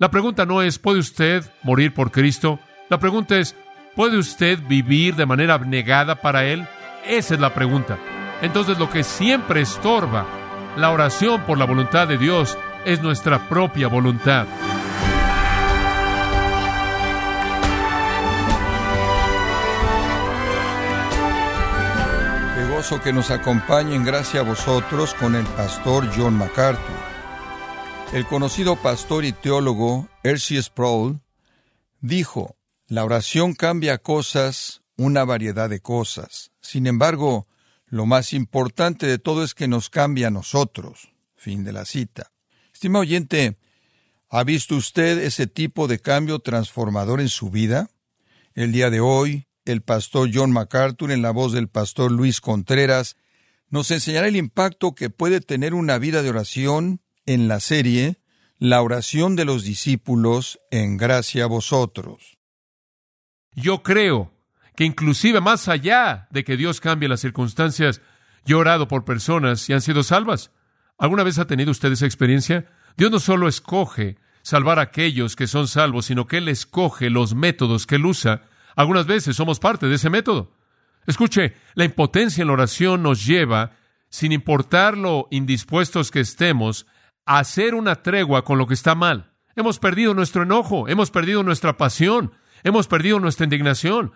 La pregunta no es, ¿puede usted morir por Cristo? La pregunta es, ¿puede usted vivir de manera abnegada para Él? Esa es la pregunta. Entonces lo que siempre estorba la oración por la voluntad de Dios es nuestra propia voluntad. Qué gozo que nos acompañen, gracias a vosotros, con el pastor John MacArthur. El conocido pastor y teólogo R.C. Sproul dijo, la oración cambia cosas, una variedad de cosas. Sin embargo, lo más importante de todo es que nos cambia a nosotros. Fin de la cita. Estimado oyente, ¿ha visto usted ese tipo de cambio transformador en su vida? El día de hoy, el pastor John MacArthur, en la voz del pastor Luis Contreras, nos enseñará el impacto que puede tener una vida de oración en la serie La oración de los discípulos en gracia a vosotros. Yo creo que inclusive más allá de que Dios cambie las circunstancias, yo he orado por personas y han sido salvas. ¿Alguna vez ha tenido usted esa experiencia? Dios no solo escoge salvar a aquellos que son salvos, sino que Él escoge los métodos que Él usa. Algunas veces somos parte de ese método. Escuche, la impotencia en la oración nos lleva, sin importar lo indispuestos que estemos, hacer una tregua con lo que está mal. Hemos perdido nuestro enojo, hemos perdido nuestra pasión, hemos perdido nuestra indignación.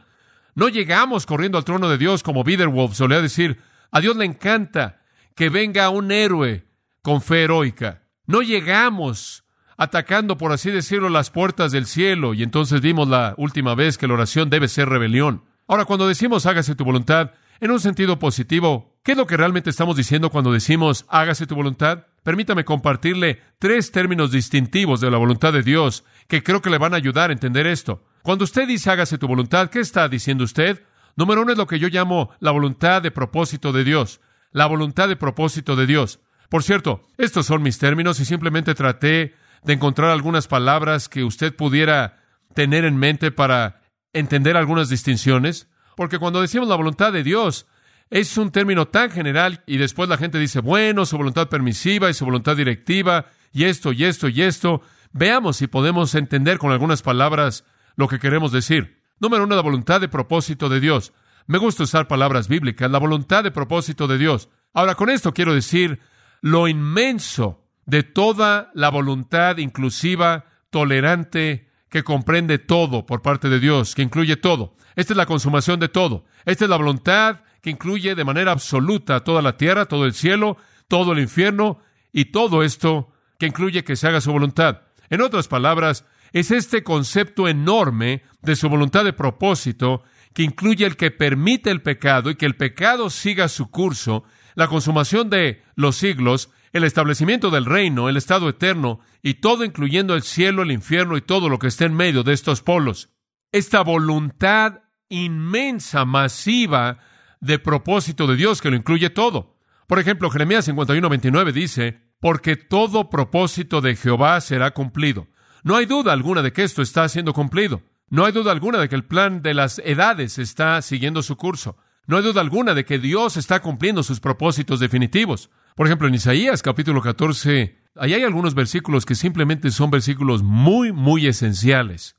No llegamos corriendo al trono de Dios como Biederwolf solía decir, a Dios le encanta que venga un héroe con fe heroica. No llegamos atacando, por así decirlo, las puertas del cielo, y entonces vimos la última vez que la oración debe ser rebelión. Ahora, cuando decimos hágase tu voluntad, en un sentido positivo, ¿qué es lo que realmente estamos diciendo cuando decimos hágase tu voluntad? Permítame compartirle tres términos distintivos de la voluntad de Dios que creo que le van a ayudar a entender esto. Cuando usted dice hágase tu voluntad, ¿qué está diciendo usted? Número uno es lo que yo llamo la voluntad de propósito de Dios. La voluntad de propósito de Dios. Por cierto, estos son mis términos y simplemente traté de encontrar algunas palabras que usted pudiera tener en mente para entender algunas distinciones, porque cuando decimos la voluntad de Dios, es un término tan general y después la gente dice, bueno, su voluntad permisiva y su voluntad directiva, y esto, y esto, y esto. Veamos si podemos entender con algunas palabras lo que queremos decir. Número uno, la voluntad de propósito de Dios. Me gusta usar palabras bíblicas, la voluntad de propósito de Dios. Ahora, con esto quiero decir lo inmenso de toda la voluntad inclusiva, tolerante, que comprende todo por parte de Dios, que incluye todo. Esta es la consumación de todo. Esta es la voluntad que incluye de manera absoluta toda la tierra, todo el cielo, todo el infierno y todo esto que incluye que se haga su voluntad. En otras palabras, es este concepto enorme de su voluntad de propósito que incluye el que permite el pecado y que el pecado siga su curso la consumación de los siglos, el establecimiento del reino, el estado eterno, y todo incluyendo el cielo, el infierno y todo lo que esté en medio de estos polos. Esta voluntad inmensa, masiva de propósito de Dios que lo incluye todo. Por ejemplo, Jeremías 51, 29 dice, porque todo propósito de Jehová será cumplido. No hay duda alguna de que esto está siendo cumplido. No hay duda alguna de que el plan de las edades está siguiendo su curso. No hay duda alguna de que Dios está cumpliendo sus propósitos definitivos. Por ejemplo, en Isaías capítulo 14, ahí hay algunos versículos que simplemente son versículos muy, muy esenciales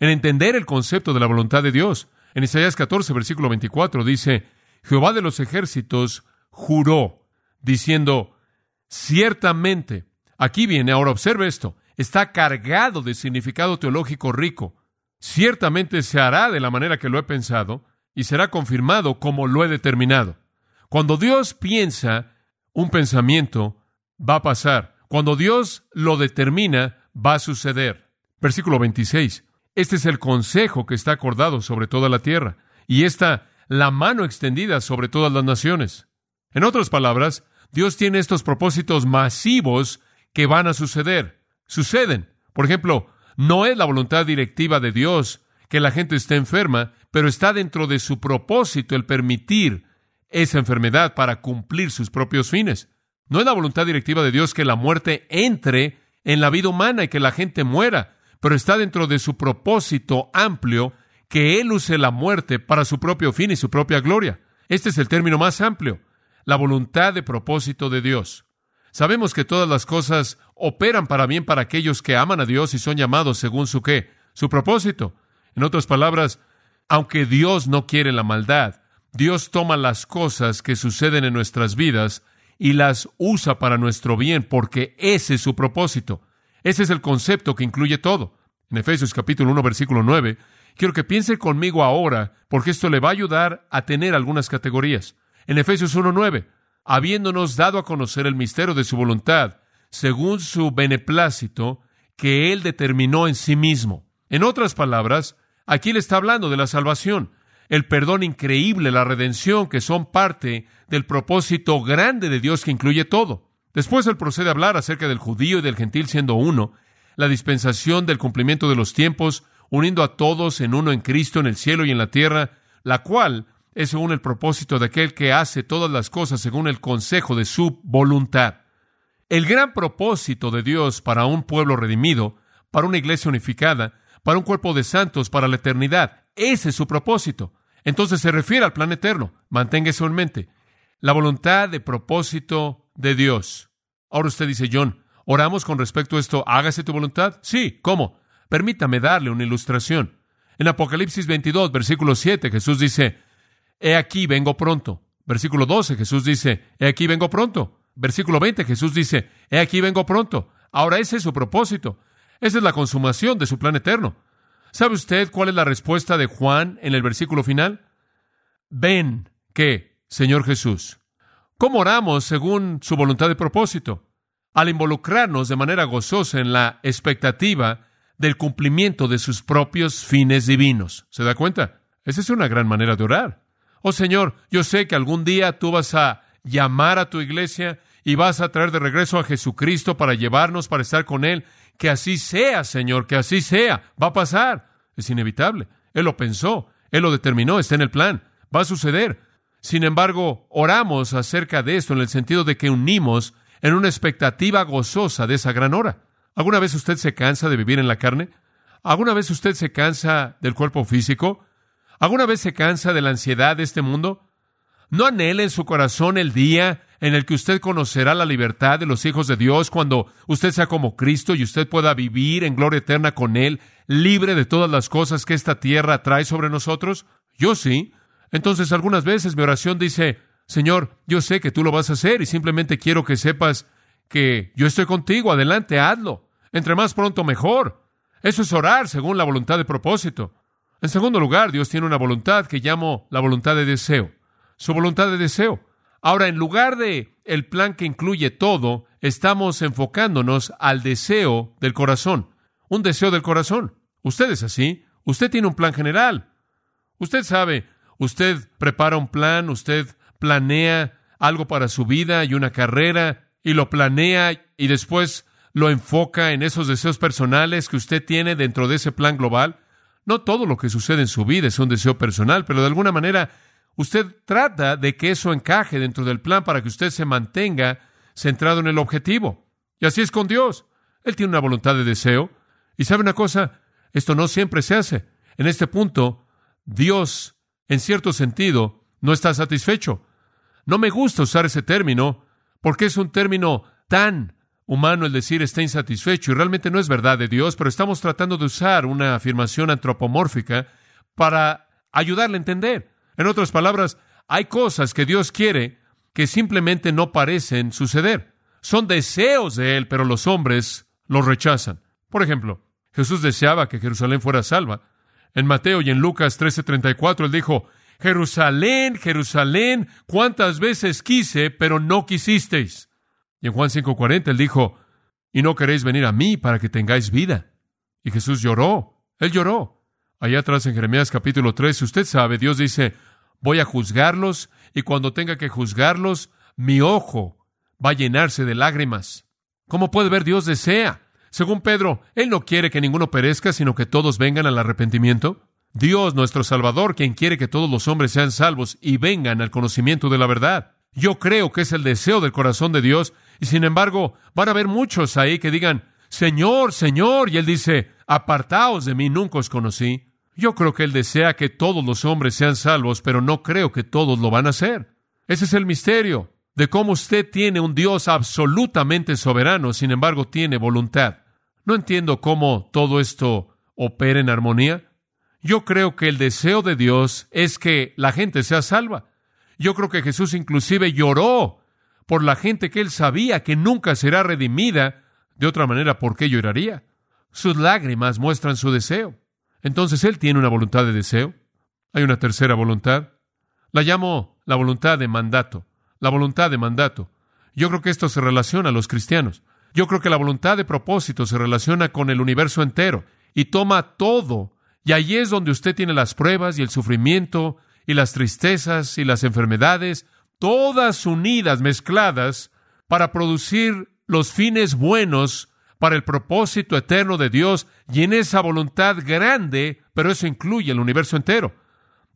en entender el concepto de la voluntad de Dios. En Isaías 14, versículo 24 dice, Jehová de los ejércitos juró, diciendo, ciertamente, aquí viene, ahora observe esto, está cargado de significado teológico rico. Ciertamente se hará de la manera que lo he pensado, y será confirmado como lo he determinado. Cuando Dios piensa un pensamiento, va a pasar. Cuando Dios lo determina, va a suceder. Versículo 26. Este es el consejo que está acordado sobre toda la tierra, y está la mano extendida sobre todas las naciones. En otras palabras, Dios tiene estos propósitos masivos que van a suceder. Suceden. Por ejemplo, no es la voluntad directiva de Dios que la gente esté enferma, pero está dentro de su propósito el permitir esa enfermedad para cumplir sus propios fines. No es la voluntad directiva de Dios que la muerte entre en la vida humana y que la gente muera, pero está dentro de su propósito amplio que Él use la muerte para su propio fin y su propia gloria. Este es el término más amplio, la voluntad de propósito de Dios. Sabemos que todas las cosas operan para bien para aquellos que aman a Dios y son llamados según su qué, su propósito. En otras palabras, aunque Dios no quiere la maldad, Dios toma las cosas que suceden en nuestras vidas y las usa para nuestro bien, porque ese es su propósito. Ese es el concepto que incluye todo. En Efesios capítulo 1, versículo 9, quiero que piense conmigo ahora, porque esto le va a ayudar a tener algunas categorías. En Efesios 1, 9, habiéndonos dado a conocer el misterio de su voluntad, según su beneplácito, que Él determinó en sí mismo. En otras palabras, aquí le está hablando de la salvación, el perdón increíble, la redención, que son parte del propósito grande de Dios que incluye todo. Después él procede a hablar acerca del judío y del gentil siendo uno, la dispensación del cumplimiento de los tiempos, uniendo a todos en uno en Cristo en el cielo y en la tierra, la cual es según el propósito de aquel que hace todas las cosas según el consejo de su voluntad. El gran propósito de Dios para un pueblo redimido, para una iglesia unificada, para un cuerpo de santos, para la eternidad, ese es su propósito. Entonces se refiere al plan eterno. Mantenga eso en mente. La voluntad de propósito de Dios. Ahora usted dice, John, ¿oramos con respecto a esto? Hágase tu voluntad. Sí, ¿cómo? Permítame darle una ilustración. En Apocalipsis 22, versículo 7, Jesús dice, He aquí vengo pronto. Versículo 12, Jesús dice, He aquí vengo pronto. Versículo 20, Jesús dice, He aquí vengo pronto. Ahora ese es su propósito. Esa es la consumación de su plan eterno. ¿Sabe usted cuál es la respuesta de Juan en el versículo final? Ven, ¿qué? Señor Jesús. ¿Cómo oramos según su voluntad de propósito? Al involucrarnos de manera gozosa en la expectativa del cumplimiento de sus propios fines divinos. ¿Se da cuenta? Esa es una gran manera de orar. Oh Señor, yo sé que algún día tú vas a llamar a tu iglesia y vas a traer de regreso a Jesucristo para llevarnos, para estar con Él. Que así sea, Señor, que así sea. Va a pasar. Es inevitable. Él lo pensó, Él lo determinó, está en el plan. Va a suceder. Sin embargo, oramos acerca de esto en el sentido de que unimos en una expectativa gozosa de esa gran hora. ¿Alguna vez usted se cansa de vivir en la carne? ¿Alguna vez usted se cansa del cuerpo físico? ¿Alguna vez se cansa de la ansiedad de este mundo? ¿No anhela en su corazón el día en el que usted conocerá la libertad de los hijos de Dios cuando usted sea como Cristo y usted pueda vivir en gloria eterna con Él, libre de todas las cosas que esta tierra trae sobre nosotros? Yo sí. Entonces algunas veces mi oración dice, Señor, yo sé que tú lo vas a hacer y simplemente quiero que sepas que yo estoy contigo, adelante, hazlo. Entre más pronto mejor. Eso es orar según la voluntad de propósito. En segundo lugar, Dios tiene una voluntad que llamo la voluntad de deseo. Su voluntad de deseo. Ahora, en lugar de el plan que incluye todo, estamos enfocándonos al deseo del corazón. Un deseo del corazón. Usted es así. Usted tiene un plan general. Usted sabe, usted prepara un plan, usted planea algo para su vida y una carrera y lo planea y después lo enfoca en esos deseos personales que usted tiene dentro de ese plan global. No todo lo que sucede en su vida es un deseo personal, pero de alguna manera usted trata de que eso encaje dentro del plan para que usted se mantenga centrado en el objetivo. Y así es con Dios. Él tiene una voluntad de deseo. Y sabe una cosa, esto no siempre se hace. En este punto, Dios, en cierto sentido, no está satisfecho. No me gusta usar ese término porque es un término tan humano el decir está insatisfecho y realmente no es verdad de Dios, pero estamos tratando de usar una afirmación antropomórfica para ayudarle a entender. En otras palabras, hay cosas que Dios quiere que simplemente no parecen suceder. Son deseos de Él, pero los hombres los rechazan. Por ejemplo, Jesús deseaba que Jerusalén fuera salva. En Mateo y en Lucas 13:34 Él dijo, Jerusalén, Jerusalén, cuántas veces quise, pero no quisisteis. Y en Juan 5:40 él dijo, y no queréis venir a mí para que tengáis vida. Y Jesús lloró, él lloró. Allá atrás en Jeremías capítulo 3, usted sabe, Dios dice, voy a juzgarlos y cuando tenga que juzgarlos, mi ojo va a llenarse de lágrimas. ¿Cómo puede ver Dios desea? Según Pedro, Él no quiere que ninguno perezca, sino que todos vengan al arrepentimiento. Dios, nuestro Salvador, quien quiere que todos los hombres sean salvos y vengan al conocimiento de la verdad. Yo creo que es el deseo del corazón de Dios y sin embargo van a haber muchos ahí que digan, Señor, Señor, y Él dice, apartaos de mí, nunca os conocí. Yo creo que Él desea que todos los hombres sean salvos, pero no creo que todos lo van a hacer. Ese es el misterio. de cómo usted tiene un Dios absolutamente soberano, sin embargo tiene voluntad. No entiendo cómo todo esto opera en armonía. Yo creo que el deseo de Dios es que la gente sea salva. Yo creo que Jesús inclusive lloró por la gente que él sabía que nunca será redimida. De otra manera, ¿por qué lloraría? Sus lágrimas muestran su deseo. Entonces él tiene una voluntad de deseo. Hay una tercera voluntad. La llamo la voluntad de mandato. La voluntad de mandato. Yo creo que esto se relaciona a los cristianos. Yo creo que la voluntad de propósito se relaciona con el universo entero y toma todo. Y ahí es donde usted tiene las pruebas y el sufrimiento y las tristezas y las enfermedades, todas unidas, mezcladas, para producir los fines buenos para el propósito eterno de Dios y en esa voluntad grande, pero eso incluye el universo entero.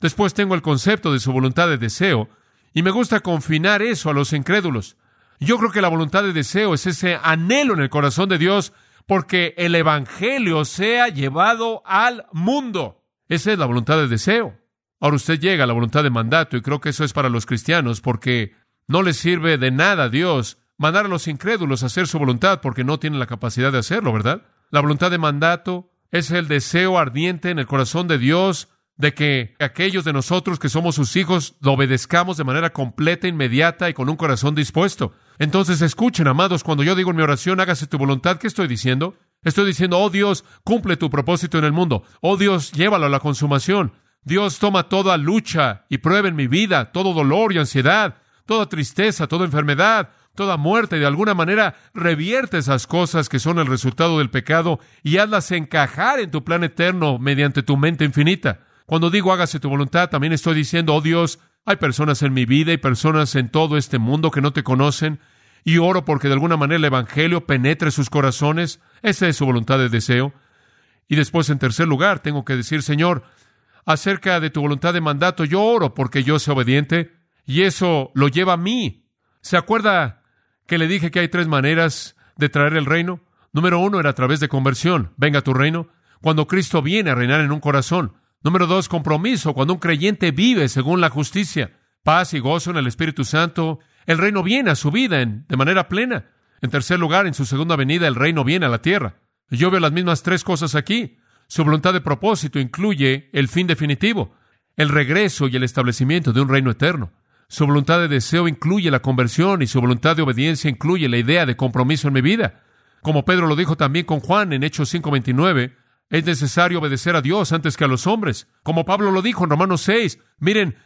Después tengo el concepto de su voluntad de deseo y me gusta confinar eso a los incrédulos. Yo creo que la voluntad de deseo es ese anhelo en el corazón de Dios porque el Evangelio sea llevado al mundo. Esa es la voluntad de deseo. Ahora usted llega a la voluntad de mandato y creo que eso es para los cristianos porque no les sirve de nada a Dios mandar a los incrédulos a hacer su voluntad porque no tienen la capacidad de hacerlo, ¿verdad? La voluntad de mandato es el deseo ardiente en el corazón de Dios de que aquellos de nosotros que somos sus hijos lo obedezcamos de manera completa, inmediata y con un corazón dispuesto. Entonces escuchen, amados, cuando yo digo en mi oración, hágase tu voluntad, ¿qué estoy diciendo? Estoy diciendo, oh Dios, cumple tu propósito en el mundo. Oh Dios, llévalo a la consumación. Dios toma toda lucha y prueba en mi vida, todo dolor y ansiedad, toda tristeza, toda enfermedad, toda muerte, y de alguna manera revierte esas cosas que son el resultado del pecado y hazlas encajar en tu plan eterno mediante tu mente infinita. Cuando digo hágase tu voluntad, también estoy diciendo, oh Dios, hay personas en mi vida y personas en todo este mundo que no te conocen, y oro porque de alguna manera el Evangelio penetre sus corazones. Esa es su voluntad de deseo. Y después, en tercer lugar, tengo que decir, Señor, acerca de tu voluntad de mandato, yo oro porque yo sea obediente, y eso lo lleva a mí. ¿Se acuerda que le dije que hay tres maneras de traer el reino? Número uno era a través de conversión. Venga tu reino. Cuando Cristo viene a reinar en un corazón. Número dos, compromiso, cuando un creyente vive según la justicia, paz y gozo en el Espíritu Santo, el reino viene a su vida en, de manera plena. En tercer lugar, en su segunda venida, el reino viene a la tierra. Yo veo las mismas tres cosas aquí. Su voluntad de propósito incluye el fin definitivo, el regreso y el establecimiento de un reino eterno. Su voluntad de deseo incluye la conversión y su voluntad de obediencia incluye la idea de compromiso en mi vida. Como Pedro lo dijo también con Juan en Hechos 5:29, es necesario obedecer a Dios antes que a los hombres. Como Pablo lo dijo en Romanos 6, miren,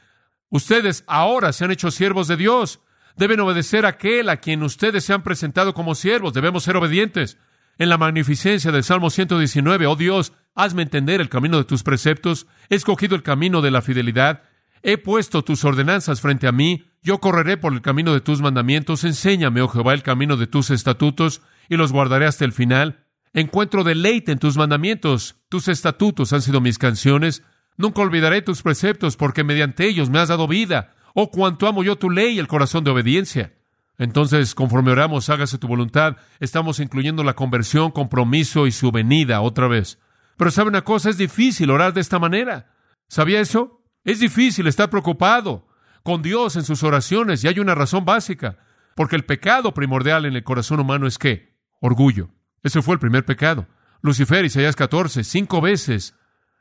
ustedes ahora se han hecho siervos de Dios. Deben obedecer a aquel a quien ustedes se han presentado como siervos. Debemos ser obedientes. En la magnificencia del Salmo 119, oh Dios, hazme entender el camino de tus preceptos. He escogido el camino de la fidelidad. He puesto tus ordenanzas frente a mí. Yo correré por el camino de tus mandamientos. Enséñame, oh Jehová, el camino de tus estatutos y los guardaré hasta el final. Encuentro deleite en tus mandamientos. Tus estatutos han sido mis canciones. Nunca olvidaré tus preceptos, porque mediante ellos me has dado vida. Oh, cuánto amo yo tu ley y el corazón de obediencia. Entonces, conforme oramos, hágase tu voluntad, estamos incluyendo la conversión, compromiso y su venida otra vez. Pero sabe una cosa, es difícil orar de esta manera. ¿Sabía eso? Es difícil estar preocupado con Dios en sus oraciones y hay una razón básica, porque el pecado primordial en el corazón humano es qué? Orgullo. Ese fue el primer pecado. Lucifer, Isaías 14, cinco veces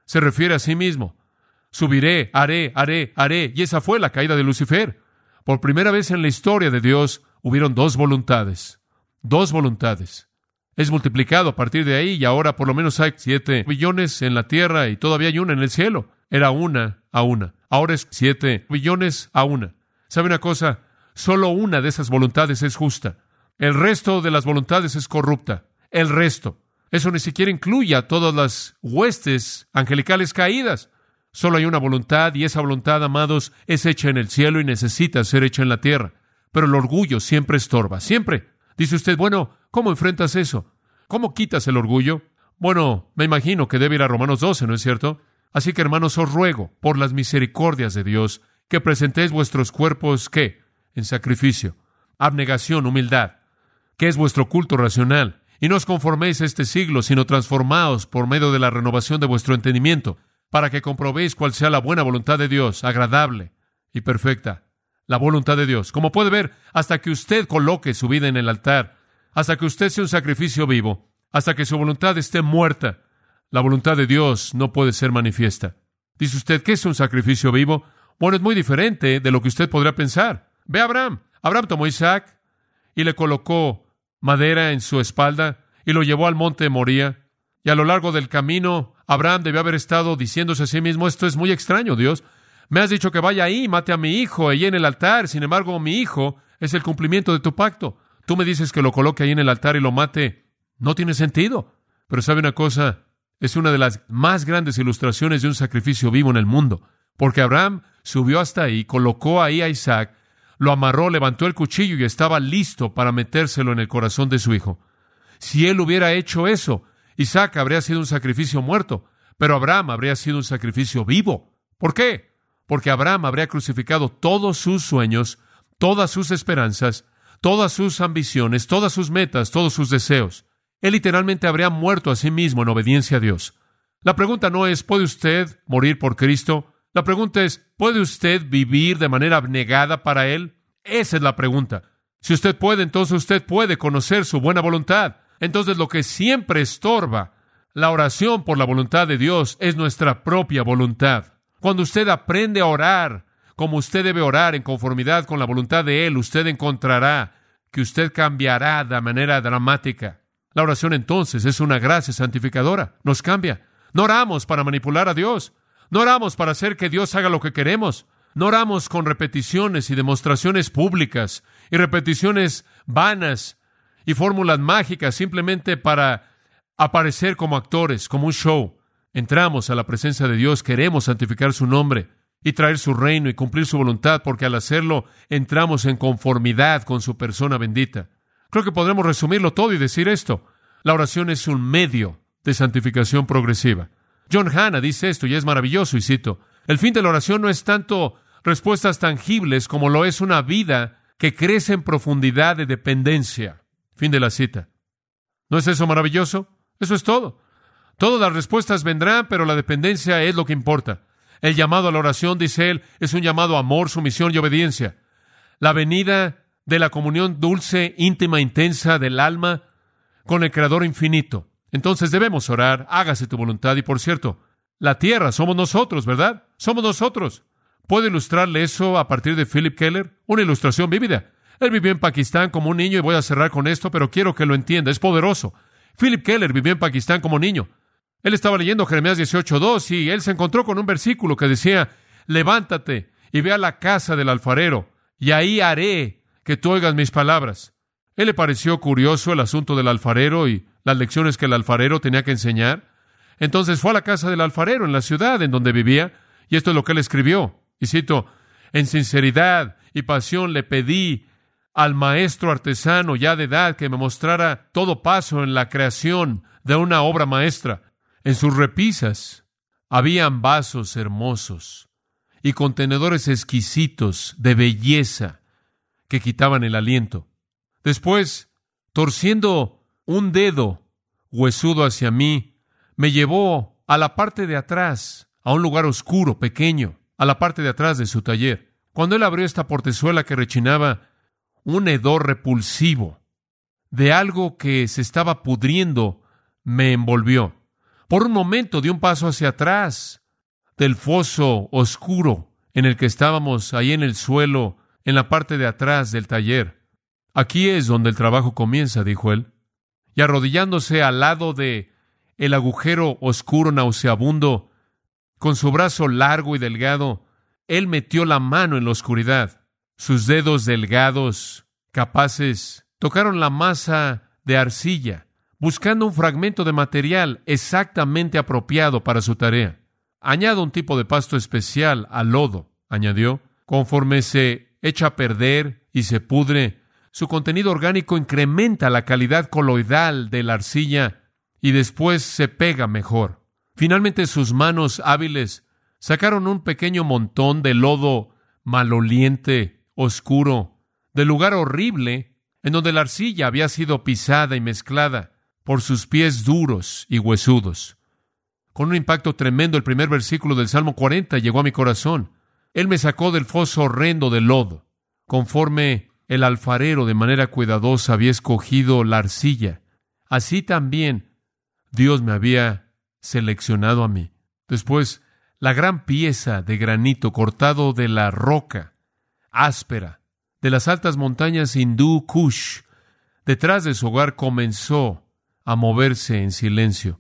se refiere a sí mismo. Subiré, haré, haré, haré. Y esa fue la caída de Lucifer. Por primera vez en la historia de Dios hubieron dos voluntades. Dos voluntades. Es multiplicado a partir de ahí y ahora por lo menos hay siete billones en la tierra y todavía hay una en el cielo. Era una a una. Ahora es siete billones a una. ¿Sabe una cosa? Solo una de esas voluntades es justa. El resto de las voluntades es corrupta el resto. Eso ni siquiera incluye a todas las huestes angelicales caídas. Solo hay una voluntad y esa voluntad, amados, es hecha en el cielo y necesita ser hecha en la tierra. Pero el orgullo siempre estorba, siempre. Dice usted, bueno, ¿cómo enfrentas eso? ¿Cómo quitas el orgullo? Bueno, me imagino que debe ir a Romanos 12, ¿no es cierto? Así que, hermanos, os ruego, por las misericordias de Dios, que presentéis vuestros cuerpos, ¿qué? En sacrificio, abnegación, humildad, que es vuestro culto racional. Y no os conforméis este siglo, sino transformaos por medio de la renovación de vuestro entendimiento, para que comprobéis cuál sea la buena voluntad de Dios, agradable y perfecta. la voluntad de Dios. Como puede ver, hasta que usted coloque su vida en el altar, hasta que usted sea un sacrificio vivo, hasta que su voluntad esté muerta, la voluntad de Dios no puede ser manifiesta. Dice usted, ¿qué es un sacrificio vivo? Bueno, es muy diferente de lo que usted podría pensar. Ve a Abraham. Abraham tomó Isaac y le colocó madera en su espalda y lo llevó al monte de Moría. Y a lo largo del camino, Abraham debió haber estado diciéndose a sí mismo, esto es muy extraño, Dios. Me has dicho que vaya ahí, mate a mi hijo allí en el altar. Sin embargo, mi hijo es el cumplimiento de tu pacto. Tú me dices que lo coloque ahí en el altar y lo mate. No tiene sentido. Pero sabe una cosa, es una de las más grandes ilustraciones de un sacrificio vivo en el mundo. Porque Abraham subió hasta ahí, colocó ahí a Isaac, lo amarró, levantó el cuchillo y estaba listo para metérselo en el corazón de su hijo. Si él hubiera hecho eso, Isaac habría sido un sacrificio muerto, pero Abraham habría sido un sacrificio vivo. ¿Por qué? Porque Abraham habría crucificado todos sus sueños, todas sus esperanzas, todas sus ambiciones, todas sus metas, todos sus deseos. Él literalmente habría muerto a sí mismo en obediencia a Dios. La pregunta no es, ¿puede usted morir por Cristo? La pregunta es, ¿puede usted vivir de manera abnegada para Él? Esa es la pregunta. Si usted puede, entonces usted puede conocer su buena voluntad. Entonces lo que siempre estorba la oración por la voluntad de Dios es nuestra propia voluntad. Cuando usted aprende a orar como usted debe orar en conformidad con la voluntad de Él, usted encontrará que usted cambiará de manera dramática. La oración entonces es una gracia santificadora, nos cambia. No oramos para manipular a Dios. No oramos para hacer que Dios haga lo que queremos. No oramos con repeticiones y demostraciones públicas y repeticiones vanas y fórmulas mágicas simplemente para aparecer como actores, como un show. Entramos a la presencia de Dios, queremos santificar su nombre y traer su reino y cumplir su voluntad, porque al hacerlo entramos en conformidad con su persona bendita. Creo que podremos resumirlo todo y decir esto. La oración es un medio de santificación progresiva. John Hanna dice esto y es maravilloso, y cito, el fin de la oración no es tanto respuestas tangibles como lo es una vida que crece en profundidad de dependencia. Fin de la cita. ¿No es eso maravilloso? Eso es todo. Todas las respuestas vendrán, pero la dependencia es lo que importa. El llamado a la oración, dice él, es un llamado a amor, sumisión y obediencia. La venida de la comunión dulce, íntima, intensa del alma con el Creador infinito. Entonces debemos orar, hágase tu voluntad. Y por cierto, la tierra somos nosotros, ¿verdad? Somos nosotros. ¿Puedo ilustrarle eso a partir de Philip Keller? Una ilustración vívida. Él vivió en Pakistán como un niño y voy a cerrar con esto, pero quiero que lo entienda. Es poderoso. Philip Keller vivió en Pakistán como niño. Él estaba leyendo Jeremías 18.2 y él se encontró con un versículo que decía, levántate y ve a la casa del alfarero y ahí haré que tú oigas mis palabras. Él le pareció curioso el asunto del alfarero y las lecciones que el alfarero tenía que enseñar. Entonces fue a la casa del alfarero en la ciudad en donde vivía, y esto es lo que él escribió. Y cito, en sinceridad y pasión le pedí al maestro artesano ya de edad que me mostrara todo paso en la creación de una obra maestra. En sus repisas habían vasos hermosos y contenedores exquisitos de belleza que quitaban el aliento. Después, torciendo un dedo huesudo hacia mí, me llevó a la parte de atrás, a un lugar oscuro, pequeño, a la parte de atrás de su taller. Cuando él abrió esta portezuela que rechinaba un hedor repulsivo de algo que se estaba pudriendo, me envolvió. Por un momento di un paso hacia atrás del foso oscuro en el que estábamos ahí en el suelo, en la parte de atrás del taller. Aquí es donde el trabajo comienza, dijo él y arrodillándose al lado de el agujero oscuro nauseabundo, con su brazo largo y delgado, él metió la mano en la oscuridad. Sus dedos delgados, capaces, tocaron la masa de arcilla, buscando un fragmento de material exactamente apropiado para su tarea. Añado un tipo de pasto especial al lodo, añadió, conforme se echa a perder y se pudre, su contenido orgánico incrementa la calidad coloidal de la arcilla y después se pega mejor. Finalmente sus manos hábiles sacaron un pequeño montón de lodo maloliente, oscuro, del lugar horrible en donde la arcilla había sido pisada y mezclada por sus pies duros y huesudos. Con un impacto tremendo el primer versículo del Salmo 40 llegó a mi corazón. Él me sacó del foso horrendo del lodo conforme el alfarero de manera cuidadosa había escogido la arcilla, así también Dios me había seleccionado a mí. Después, la gran pieza de granito cortado de la roca áspera de las altas montañas hindú Kush, detrás de su hogar comenzó a moverse en silencio.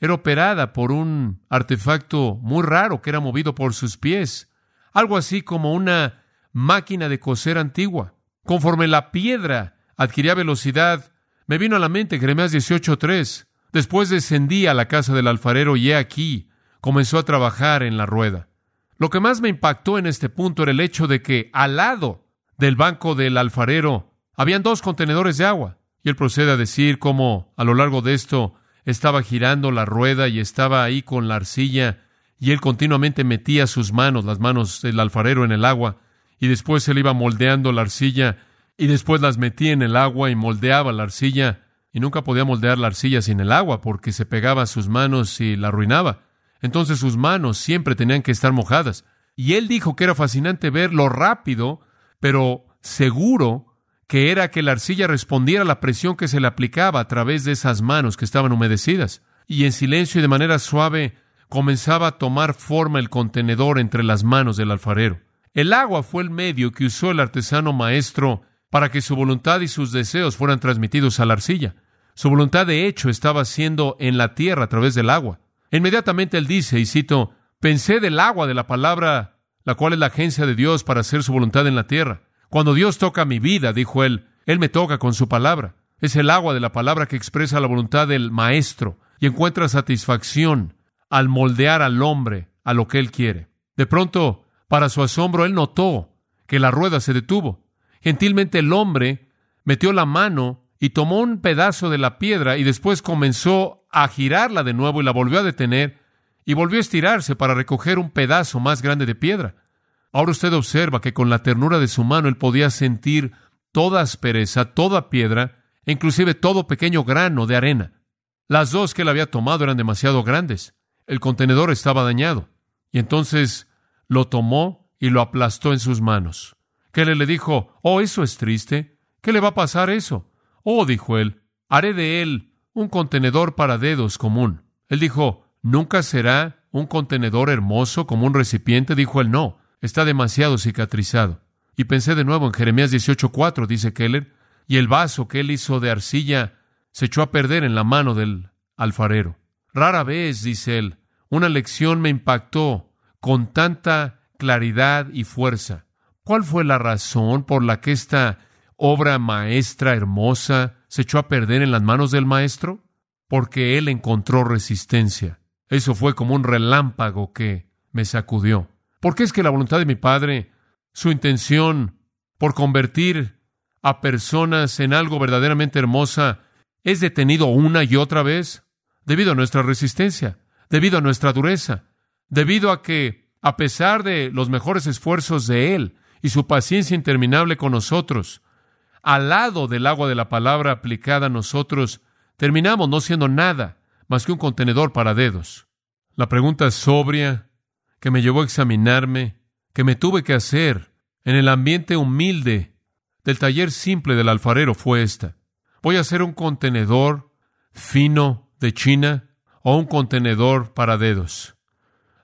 Era operada por un artefacto muy raro que era movido por sus pies, algo así como una máquina de coser antigua. Conforme la piedra adquiría velocidad, me vino a la mente Jeremías 18:3. Después descendí a la casa del alfarero y he aquí, comenzó a trabajar en la rueda. Lo que más me impactó en este punto era el hecho de que al lado del banco del alfarero habían dos contenedores de agua. Y él procede a decir cómo a lo largo de esto estaba girando la rueda y estaba ahí con la arcilla y él continuamente metía sus manos, las manos del alfarero en el agua y después él iba moldeando la arcilla y después las metía en el agua y moldeaba la arcilla y nunca podía moldear la arcilla sin el agua porque se pegaba a sus manos y la arruinaba. Entonces sus manos siempre tenían que estar mojadas. Y él dijo que era fascinante ver lo rápido, pero seguro que era que la arcilla respondiera a la presión que se le aplicaba a través de esas manos que estaban humedecidas. Y en silencio y de manera suave comenzaba a tomar forma el contenedor entre las manos del alfarero. El agua fue el medio que usó el artesano maestro para que su voluntad y sus deseos fueran transmitidos a la arcilla. Su voluntad de hecho estaba siendo en la tierra a través del agua. Inmediatamente él dice, y cito, pensé del agua de la palabra, la cual es la agencia de Dios para hacer su voluntad en la tierra. Cuando Dios toca mi vida, dijo él, Él me toca con su palabra. Es el agua de la palabra que expresa la voluntad del Maestro y encuentra satisfacción al moldear al hombre a lo que Él quiere. De pronto, para su asombro, Él notó que la rueda se detuvo. Gentilmente el hombre metió la mano y tomó un pedazo de la piedra y después comenzó a girarla de nuevo y la volvió a detener y volvió a estirarse para recoger un pedazo más grande de piedra. Ahora usted observa que con la ternura de su mano él podía sentir toda aspereza, toda piedra, e inclusive todo pequeño grano de arena. Las dos que él había tomado eran demasiado grandes. El contenedor estaba dañado. Y entonces lo tomó y lo aplastó en sus manos. Kelly le dijo, Oh, eso es triste. ¿Qué le va a pasar eso? Oh, dijo él, haré de él un contenedor para dedos común. Él dijo, ¿nunca será un contenedor hermoso como un recipiente? Dijo él, no está demasiado cicatrizado. Y pensé de nuevo en Jeremías 18:4, dice Keller, y el vaso que él hizo de arcilla se echó a perder en la mano del alfarero. Rara vez, dice él, una lección me impactó con tanta claridad y fuerza. ¿Cuál fue la razón por la que esta obra maestra hermosa se echó a perder en las manos del maestro? Porque él encontró resistencia. Eso fue como un relámpago que me sacudió. ¿Por qué es que la voluntad de mi Padre, su intención por convertir a personas en algo verdaderamente hermosa, es detenido una y otra vez? Debido a nuestra resistencia, debido a nuestra dureza, debido a que, a pesar de los mejores esfuerzos de Él y su paciencia interminable con nosotros, al lado del agua de la palabra aplicada a nosotros, terminamos no siendo nada más que un contenedor para dedos. La pregunta sobria que me llevó a examinarme, que me tuve que hacer en el ambiente humilde del taller simple del alfarero fue esta. ¿Voy a hacer un contenedor fino de China o un contenedor para dedos?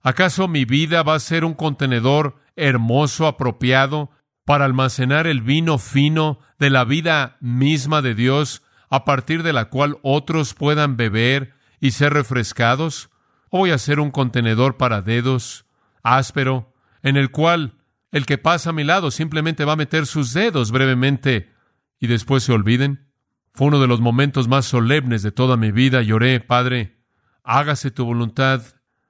¿Acaso mi vida va a ser un contenedor hermoso, apropiado, para almacenar el vino fino de la vida misma de Dios, a partir de la cual otros puedan beber y ser refrescados? ¿O voy a ser un contenedor para dedos áspero, en el cual el que pasa a mi lado simplemente va a meter sus dedos brevemente y después se olviden. Fue uno de los momentos más solemnes de toda mi vida. Lloré, Padre, hágase tu voluntad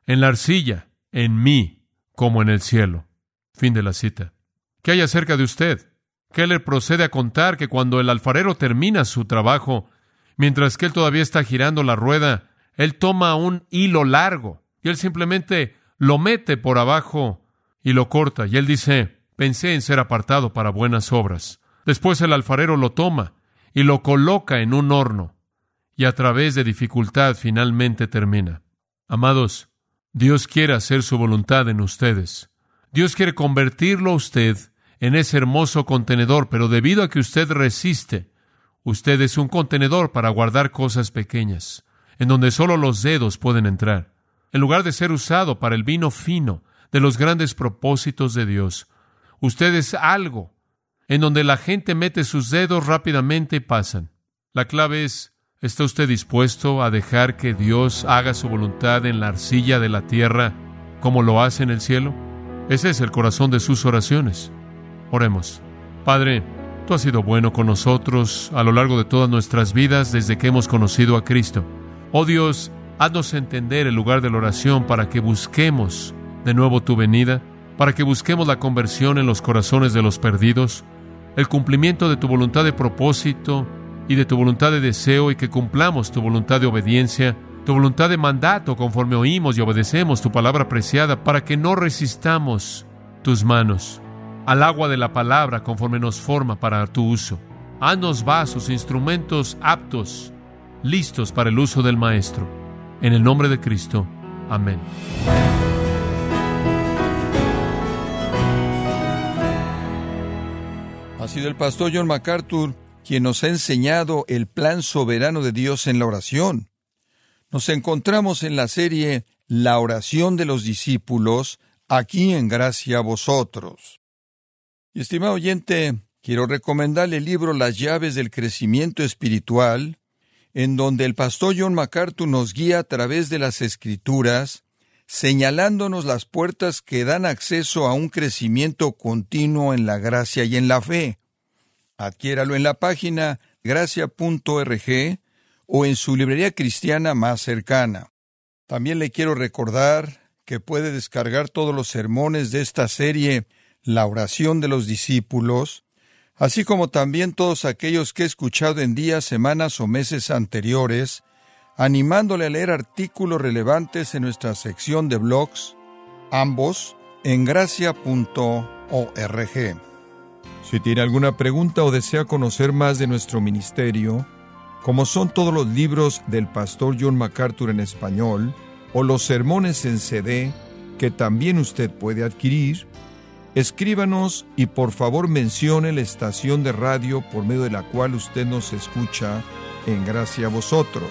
en la arcilla, en mí, como en el cielo. Fin de la cita. ¿Qué hay acerca de usted? Keller procede a contar que cuando el alfarero termina su trabajo, mientras que él todavía está girando la rueda, él toma un hilo largo y él simplemente lo mete por abajo y lo corta. Y él dice, pensé en ser apartado para buenas obras. Después el alfarero lo toma y lo coloca en un horno y a través de dificultad finalmente termina. Amados, Dios quiere hacer su voluntad en ustedes. Dios quiere convertirlo a usted en ese hermoso contenedor, pero debido a que usted resiste, usted es un contenedor para guardar cosas pequeñas, en donde solo los dedos pueden entrar. En lugar de ser usado para el vino fino de los grandes propósitos de Dios, usted es algo en donde la gente mete sus dedos rápidamente y pasan. La clave es, ¿está usted dispuesto a dejar que Dios haga su voluntad en la arcilla de la tierra como lo hace en el cielo? Ese es el corazón de sus oraciones. Oremos. Padre, tú has sido bueno con nosotros a lo largo de todas nuestras vidas desde que hemos conocido a Cristo. Oh Dios, haznos entender el lugar de la oración para que busquemos de nuevo tu venida, para que busquemos la conversión en los corazones de los perdidos, el cumplimiento de tu voluntad de propósito y de tu voluntad de deseo y que cumplamos tu voluntad de obediencia, tu voluntad de mandato conforme oímos y obedecemos tu palabra preciada para que no resistamos tus manos al agua de la palabra conforme nos forma para tu uso. Haznos vasos, instrumentos aptos, listos para el uso del Maestro. En el nombre de Cristo. Amén. Ha sido el pastor John MacArthur quien nos ha enseñado el plan soberano de Dios en la oración. Nos encontramos en la serie La oración de los discípulos, aquí en gracia a vosotros. Y estimado oyente, quiero recomendarle el libro Las llaves del crecimiento espiritual, en donde el pastor John MacArthur nos guía a través de las escrituras, señalándonos las puertas que dan acceso a un crecimiento continuo en la gracia y en la fe. Adquiéralo en la página gracia.org o en su librería cristiana más cercana. También le quiero recordar que puede descargar todos los sermones de esta serie La oración de los discípulos, así como también todos aquellos que he escuchado en días, semanas o meses anteriores, animándole a leer artículos relevantes en nuestra sección de blogs, ambos en gracia.org. Si tiene alguna pregunta o desea conocer más de nuestro ministerio, como son todos los libros del pastor John MacArthur en español, o los sermones en CD, que también usted puede adquirir, escríbanos y por favor mencione la estación de radio por medio de la cual usted nos escucha en gracia a vosotros.